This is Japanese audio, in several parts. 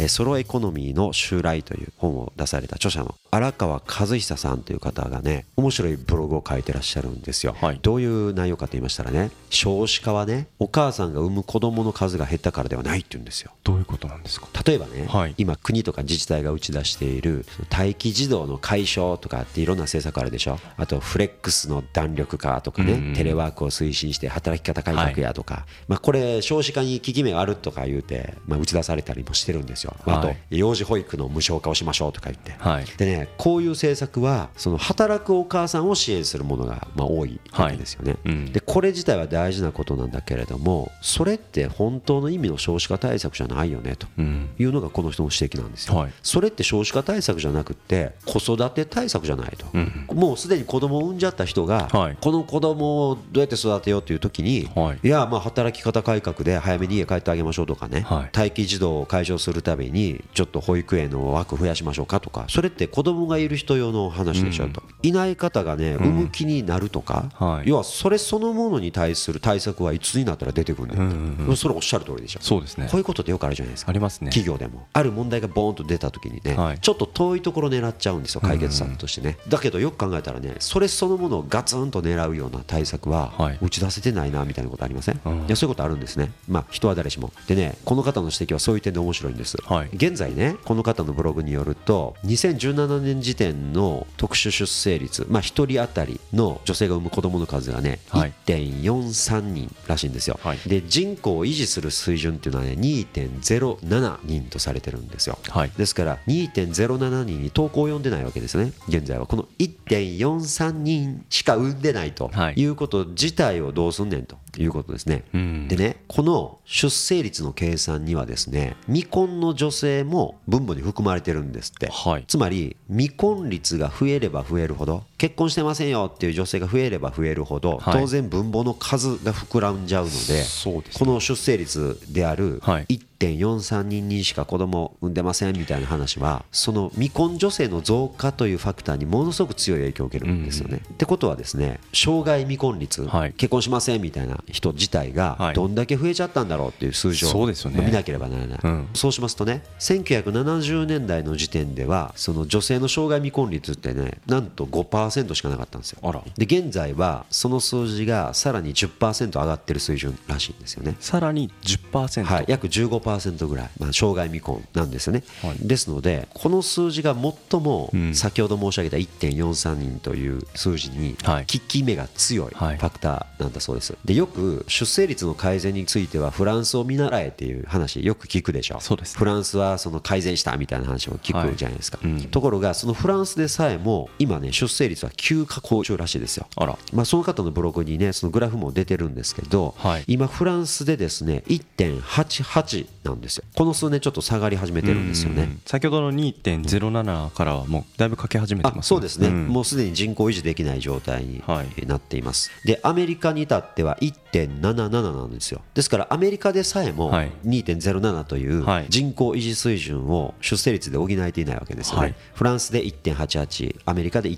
えーソロエコノミーの襲来という本を出された著者の荒川和久さんという方がね面白いブログを書いてらっしゃるんですよ、はい。どういう内容かと言いましたらね少子化はねお母さんが産む子供の数が減ったからではないって言うんですよ。どういうことなんですか？例えばね、はい。今国とか自治体が打ち出している待機児童の解消とかっていろんな政策あるでしょ。あとフレックスの弾力化とかね、うんテレワークを推進して働き方改革やとか、まあ、これ少子化に効き目があるとか言うて、まあ、打ち出されたりもしてるんですよ、あとはい。幼児保育の無償化をしましょうとか言って、はい。でねこういう政策はその働くお母さんを支援するものがまあ多いわけですよね、はいうん。でこれ自体は大事なことなんだけれどもそれって本当の意味の少子化対策じゃないよねとうん。いうのがこの人の指摘なんですよ、はい。それって少子化対策じゃなくって子育て対策じゃないと、うん。もうすでに子供を産んじゃった人が、はい。この子供をどうやって育てようという時に、はいやまあ働き方改革で早めに家帰ってあげましょうとかね、はい。待機児童を解消するためにちょっと保育園の枠増やしましょうかとかそれって子供がいる人用の話でしょと、いない方がね産む気になるとか、はい。要はそれそのものに対する対策はいつになったら出てくるんだよ、うんうんそれおっしゃる通りでしょ。そうですね。こういうことってよくあるじゃないですか。ありますね。企業でもある問題がボーンと出た時にね、はい。ちょっと遠いところ狙っちゃうんですよ解決策としてね、だけどよく考えたらねそれそのものをガツンと狙うような対策ははい。打ち出せてないなみたいなことありません、うん。いやそういうことあるんですね。まあ人は誰しも。でねこの方の指摘はそういう点で面白いんです、はい。現在ねこの方のブログによると2017年時点の特殊出生率まあ1人当たりの女性が産む子供の数がね、はい。1.43人らしいんですよ、はい。で人口を維持する水準っていうのはね2.07人とされてるんですよ、はい。ですから2.07人に投稿を読んでないわけですね。現在はこの1.43人しか産んでないとはい。いうこと自体をどうすんねんということですね、うん。でねこの出生率の計算にはですね未婚の女性も分母に含まれてるんですって、はい。つまり未婚率が増えれば増えるほど結婚してませんよっていう女性が増えれば増えるほど、はい。当然分母の数が膨らんじゃうのでこの出生率であるはい。1.43人にしか子供を産んでませんみたいな話はその未婚女性の増加というファクターにものすごく強い影響を受けるんですよね。ってことはですね生涯未婚率、はい。結婚しませんみたいな人自体がはいどんだけ増えちゃったんだろうっていう数字を見なければならない、うん。そうしますとね1970年代の時点ではその女性の生涯未婚率ってねなんと5%しかなかったんですよ。で現在はその数字がさらに10%上がってる水準らしいんですよね。さらに10%はい、約15%ぐらい、まあ、生涯未婚なんですよね、はい。ですのでこの数字が最もうん。先ほど申し上げた1.43人という数字にはい。効き目が強いフはい。ァクターなんだそうです。でよく出生率の改善についてはフランスを見習えっていう話よく聞くでしょそうですね。フランスはその改善したみたいな話を聞くじゃないですか、はい。うん。ところがそのフランスでさえも今ね出生率は急下降中らしいですよ。あら。まあ、その方のブログにねそのグラフも出てるんですけど、はい。今フランスでですね1.88なんですよ。この数年ちょっと下がり始めてるんですよね。うん先ほどの2.07からはもうだいぶかけ始めてますあそうですね、ん。もうすでに人口維持できない状態になっています、でアメリカに至っては1.77なんですよ。ですからアメリカでさえもはい。2.07というはい。人口維持水準を出生率で補えていないわけですよね、はい。フランスで1.88アメリカで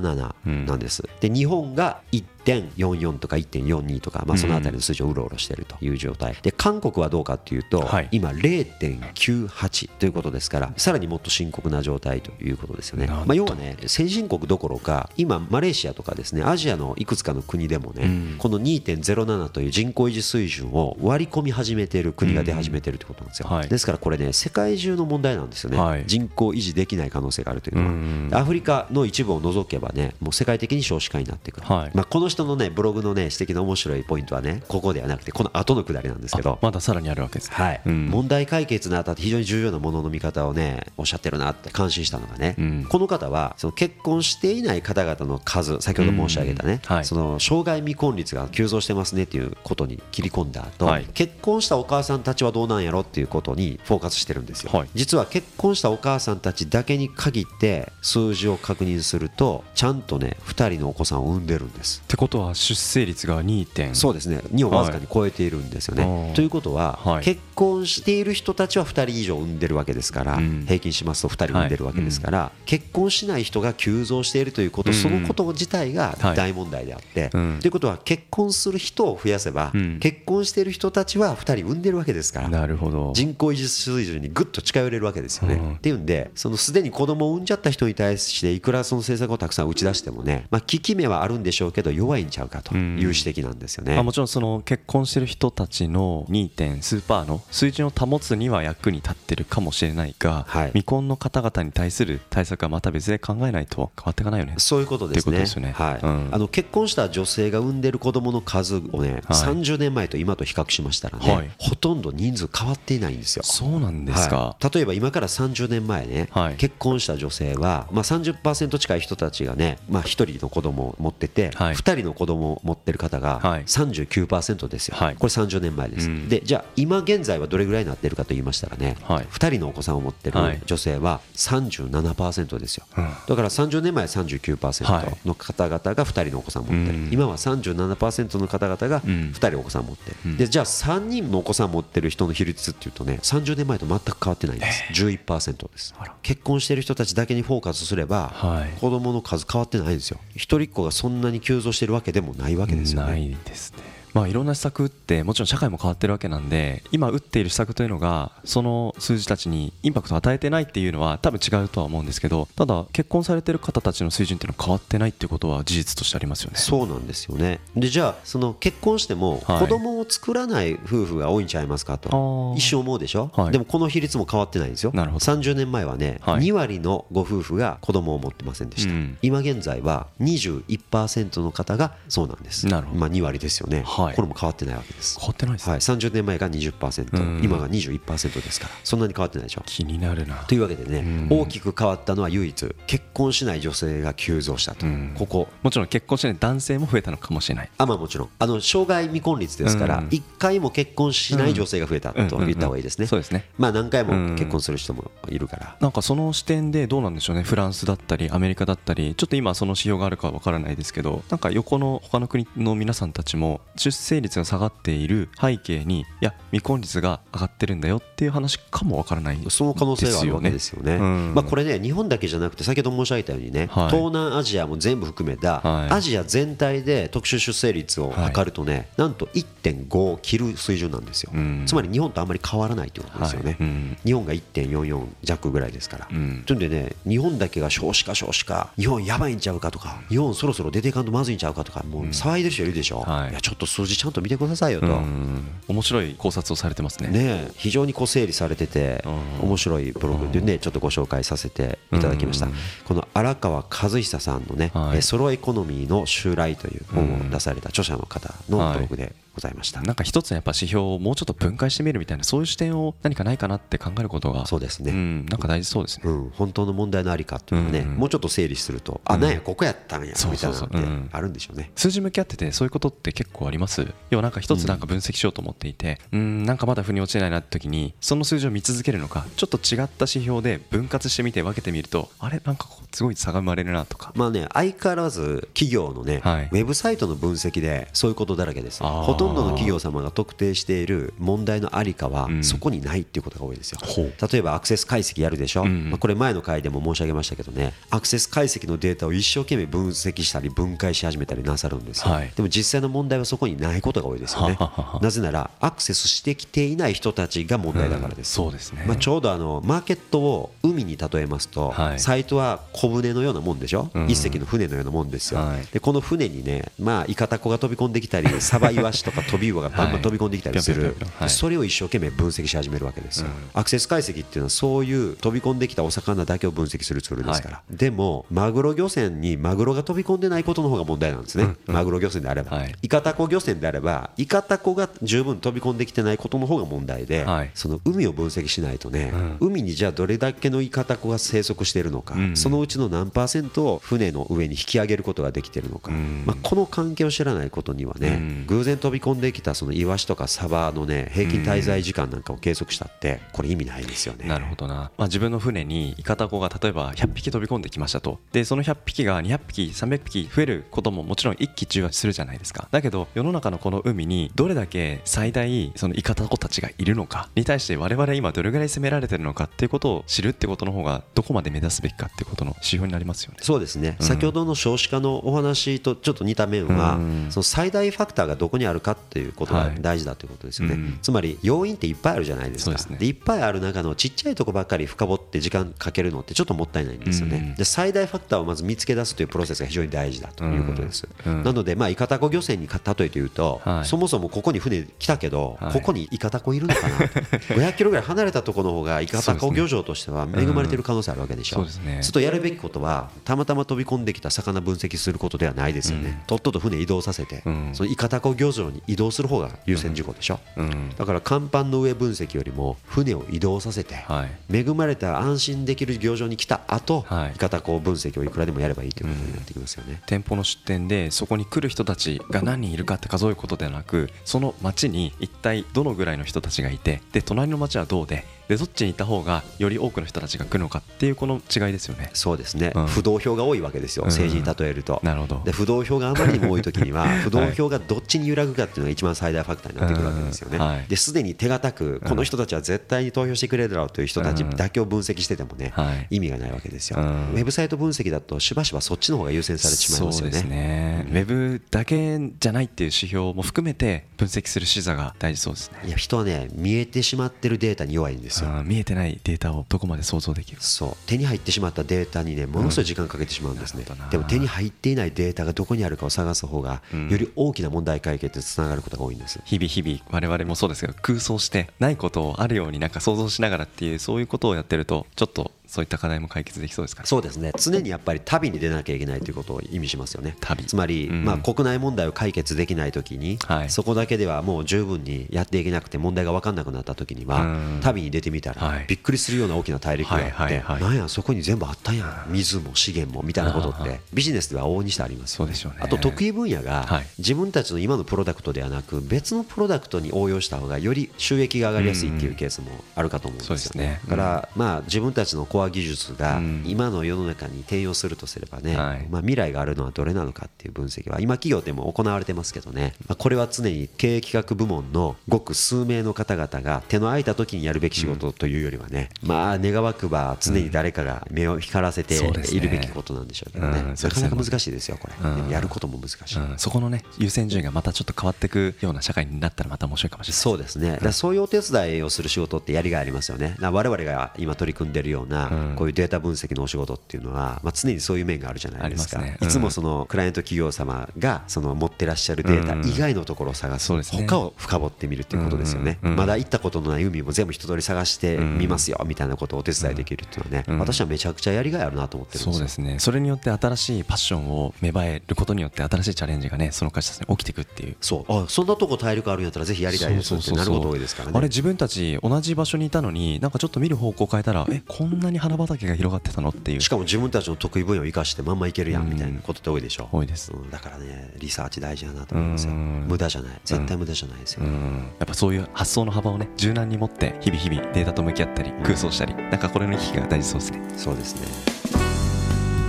1.77なんです、で日本が1.44とか1.42とか、まあ、そのあたりの数字をうろうろしているという状態。で韓国はどうかというと、はい。今0.98ということですからさらにもっと深刻な状態ということですよね、まあ、要はね先進国どころか今マレーシアとかですねアジアのいくつかの国でもね、うん。この2.07という人口維持水準を割り込み始めている国が出始めているということなんですよ、はい。ですからこれね世界中の問題なんですよね、はい。人口維持できない可能性があるというのは、うんアフリカの一部を除けばねもう世界的に少子化になってくる、はい。まあ、この指人のねブログのね指摘の面白いポイントはねここではなくてこの後のくだりなんですけど。まださらにあるわけですね。はい、うん。問題解決にあたって非常に重要なものの見方をねおっしゃってるなって感心したのがね、うん。この方はその結婚していない方々の数先ほど申し上げたね、うん。はい。その障害未婚率が急増してますねっていうことに切り込んだ後、はい。結婚したお母さんたちはどうなんやろっていうことにフォーカスしてるんですよ、はい。実は結婚したお母さんたちだけに限って数字を確認するとちゃんとね2人のお子さんを産んでるんです。ってことは出生率が2点。そうですね。2をわずかに超えているんですよね。はいということは、はい。結婚している人たちは2人以上産んでるわけですから、うん平均しますと2人産んでるわけですから、結婚しない人が急増しているということ、うんそのこと自体がはい大問題であって、うんということは結婚する人を増やせば、うん結婚している人たちは2人産んでるわけですから。なるほど人口維持水準にぐっと近寄れるわけですよね。うんっていうんで、そのすでに子供を産んじゃった人に対して、いくらその政策をたくさん打ち出してもね、まあ、効き目はあるんでしょうけど、弱いんちゃうかという指摘なんですよね。あもちろんその結婚してる人たちの 2. 点数パーの水準を保つには役に立ってるかもしれないが、はい。未婚の方々に対する対策はまた別で考えないと変わっていかないよね。そういうことですね。ね。はい。うん。あの結婚した女性が産んでる子供の数をね、30年前と今と比較しましたらね、はい。ほとんど人数変わっていないんですよ。そうなんですか、はい。例えば今から30年前ね、はい。結婚した女性は、まあ、30%近い人たちがね、まあ、1人の子供を持ってて、はい。2人の子供を持ってる方がはい。39%ですよ、はい。これ30年前です、うん。でじゃあ今現在はどれぐらいになってるかと言いましたらね、はい。2人のお子さんを持ってるはい。女性は37%ですよ、うん。だから30年前は39%の方々が2人のお子さんを持ってる、うん。今は37%の方々がうん。2人お子さんを持ってる、うん。でじゃあ3人のお子さんを持ってる人の比率っていうとね30年前と全く変わってないんです、11%です。結婚してる人たちだけにフォーカスすれば、はい。子供の数変わってないんですよ。一人っ子がそんなに急増してるわけでもないわけですよね。ないですねまあいろんな施策打ってもちろん社会も変わってるわけなんで今打っている施策というのがその数字たちにインパクトを与えてないっていうのは多分違うとは思うんですけどただ結婚されてる方たちの水準っていうのは変わってないっていうことは事実としてありますよね。そうなんですよね。でじゃあその結婚してもはい。子供を作らない夫婦が多いんちゃいますかと、あー。一瞬思うでしょ、はい。でもこの比率も変わってないんですよ。なるほど。30年前はね、はい。2割のご夫婦が子供を持ってませんでした、うん。今現在は21%の方がそうなんです。なるほど。まあ、2割ですよね、はいこれも変わってないわけです。変わってないですね、はい、30年前が20%、うん今が21%ですからそんなに変わってないでしょ気になるな。というわけでね、うん。大きく変わったのは唯一。結婚しない女性が急増したと、うん。ここ。もちろん結婚してない男性も増えたのかもしれない。あまあもちろん。あの障害未婚率ですから、うん。1回も結婚しない女性が増えたと言った方がいいですね、そうですね。まあ何回も結婚する人もいるから、なんかその視点でどうなんでしょうね。フランスだったりアメリカだったりちょっと今その指標があるかわからないですけどなんか横の他の国の皆さんたちも出生率が下がっている背景にいや未婚率が上がってるんだよっていう話かもわからないその可能性があるわけですよね。うん。まあ、これね、日本だけじゃなくて、先ほど申し上げたようにね、はい。東南アジアも全部含めた、はい。アジア全体で特殊出生率を測るとね、なんと1.5を切る水準なんですよ。うん。つまり日本とあんまり変わらないということですよね。はい。うん。日本が1.44弱ぐらいですから。うん。というんでね、日本だけが少子化、少子化、日本やばいんちゃうかとか、日本そろそろ出ていかんとまずいんちゃうかとか、もう騒いでる人いるでしょ、はい。いやちょっと数字ちゃんと見てくださいよと。うん。面白い考察をされてますね。ねえ非常にこう整理されててうん。面白いブログでねちょっとご紹介させていただきました。うん。この荒川和久さんのねはい。えソロエコノミーの襲来という本を出された著者の方のブログでございました。なんか一つのやっぱ指標をもうちょっと分解してみるみたいなそういう視点を何かないかなって考えることがそうですね。ん、なんか大事そうですね、うん。本当の問題のありかっていうのはねうん。もうちょっと整理するとあなんやここやったんやみたいなのってあるんでしょうね。数字向き合っててそういうことって結構あります要はなんか一つなんか分析しようと思っていてうん。なんかまだ腑に落ちないなって時にその数字を見続けるのかちょっと違った指標で分割してみて分けてみるとあれ？なんかこうすごい差が生まれるなとか。まあね相変わらず企業のね、はい。ウェブサイトの分析でそういうことだらけですほとんどの企業様が特定している問題のありかはうん。そこにないっていうことが多いですよ、ほう。例えばアクセス解析やるでしょ、うん。まあ、これ前の回でも申し上げましたけどね。アクセス解析のデータを一生懸命分析したり分解し始めたりなさるんですよ、はい。でも実際の問題はそこににないことが多いですよね。なぜならアクセスしてきていない人たちが問題だからです、そうですね、まあ、ちょうどあのマーケットを海に例えますと、はい。サイトは小舟のようなもんでしょ、うん。一隻の船のようなもんですよ、はい。でこの船にね、まあ、イカタコが飛び込んできたり、サバイワシとかトビウオがバンバン飛び込んできたりすはいるはい。でそれを一生懸命分析し始めるわけですよ、うん。アクセス解析っていうのは、そういう飛び込んできたお魚だけを分析するツールですから、でも、マグロ漁船にマグロが飛び込んでないことの方が問題なんですね、マグロ漁船であれば、はい。イカタコ漁船であれば、イカタコが十分飛び込んできてないことの方が問題で、はい。その海を分析しないとね、海にじゃあどれだけのイカタコが生息しているのか、うん。そのうちの何パーセントを船の上に引き上げることができているのか、うん。まあ、この関係を知らないことにはね、うん。偶然飛び込んできたそのイワシとかサバのね平均滞在時間なんかを計測したって、これ意味ないですよね。なるほどな、まあ、自分の船にイカタコが例えば100匹飛び込んできましたと。でその100匹が200匹300匹増えることももちろん一喜一憂はするじゃないですか。だけど世の中のこの海にどれだけ最大そのイカタコたちがいるのかに対して我々今どれぐらい攻められてるのかっていうことを知るってことの方がどこまで目指すべきかっていうことの指標になりますよね。そうですね、うん。先ほどの少子化のお話とちょっと似た面は、うん。その最大ファクターがどこにあるかっていうことがはい大事だということですよね、うん。つまり要因っていっぱいあるじゃないですか。ですね。いっぱいある中のちっちゃいとこばっかり深掘って時間かけるのってちょっともったいないんですよね、うん。で最大ファクターをまず見つけ出すというプロセスが非常に大事だということです、うん。なので、まあ、イカタコ漁船に例えて言うと、はい。そもそもここに船来たけど、はい。ここにイカタコいるのかな500 キロぐらい離れたところの方がイカタコ漁場としては恵まれてる可能性あるわけでしょ、そうですね。ちょっとやるべきことはたまたま飛び込んできた魚分析することではないですよね、とっとと船移動させて、うん。そのイカタコ漁場に移動する方が優先事項でしょ、うん。だから甲板の上分析よりも船を移動させて、はい。恵まれた安心できる漁場に来た後、はい。イカタコ分析をいくらでもやればいいということになってきますよね。店舗の出店でそこに来る人たちが何人いるかって数えることではなくその町に一体どのぐらいの人たちがいてで隣の町はどうででどっちに行った方がより多くの人たちが来るのかっていうこの違いですよね。そうですね、うん。不動票が多いわけですよ、うん。政治に例えると。なるほど。で不動票があまりにも多いときには、不動票がどっちに揺らぐかっていうのが一番最大ファクターになってくるわけですよね。うんはい。ですでに手堅く、この人たちは絶対に投票してくれるだろうという人たちだけを分析しててもね、はい。意味がないわけですよ、うん。ウェブサイト分析だと、しばしばそっちの方が優先されてしまいますよそうですね。ね、ウェブだけじゃないっていう指標も含めて分析する視座が大事そうですね。いや人はね、見えてしまってるデータに弱いんですよ。あー見えてないデータをどこまで想像できる？そう。手に入ってしまったデータにねものすごい時間かけてしまうんですね、なるほどな。でも手に入っていないデータがどこにあるかを探す方がうん。より大きな問題解決につながることが多いんです、日々日々我々もそうですけど空想してないことをあるようになんか想像しながらっていうそういうことをやってるとちょっとそういった課題も解決できそうですかね。そうですね。常にやっぱり旅に出なきゃいけないということを意味しますよね。旅。つまり、うん。まあ、国内問題を解決できないときに、はい。そこだけではもう十分にやっていけなくて問題が分かんなくなったときには、うん。旅に出てみたら、はい。びっくりするような大きな大陸があって、はなんやそこに全部あったん。や水も資源もみたいなことってビジネスでは往々にしてありますよそうでしょうね。あと得意分野がはい。自分たちの今のプロダクトではなく別のプロダクトに応用した方がより収益が上がりやすいっていうケースもあるかと思うんですよそうですね。だからまあ自分たちのコア技術がうん。今の世の中に転用するとすればね、はい。まあ、未来があるのはどれなのかっていう分析は今企業でも行われてますけどね、まあ、これは常に経営企画部門のごく数名の方々が手の空いた時にやるべき仕事というよりはね、まあ願わくば常に誰かが目を光らせているべきことなんでしょうけどね、うん。なかなか難しいですよこれ、うん。やることも難しい。うん、そこのね優先順位がまたちょっと変わっていくような社会になったらまた面白いかもしれない。そうですね、だそういうお手伝いをする仕事ってやりがいありますよね、我々が今取り組んでいるような、うん。こういうデータ分析のお仕事っていうのは、まあ、常にそういう面があるじゃないですか、いつもそのクライアント企業様がその持ってらっしゃるデータ以外のところを探す、そうですね。他を深掘ってみるっていうことですよね、うん。うん。まだ行ったことのない海も全部一通り探してみますよみたいなことをお手伝いできるっていうのはね、うん。私はめちゃくちゃやりがいあるなと思ってるんですよ。そうで。すね。それによって新しいパッションを芽生えることによって新しいチャレンジがねその会社に起きていくっていう。そう。あそんなとこ体力あるんやったらぜひやりたいですってなること多いですからね。あれ自分たち同じ場所にいたのになんかちょっと見る方向変えたらえこんなに花畑が広がってたのっていう。しかも自分たちの得意分野を生かしてまんまいけるやんみたいなことって多いでしょ、多いです。うんだからねリサーチ大事だなと思いますよ。うん。無駄じゃない。絶対無駄じゃないですよ、うん。やっぱそういう発想の幅をね柔軟に持って日々日々データと向き合ったり空想したりなんかこれの行き来が大事そうですね。そうですね。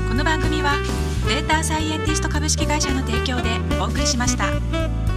この番組はデータサイエンティスト株式会社の提供でお送りしました。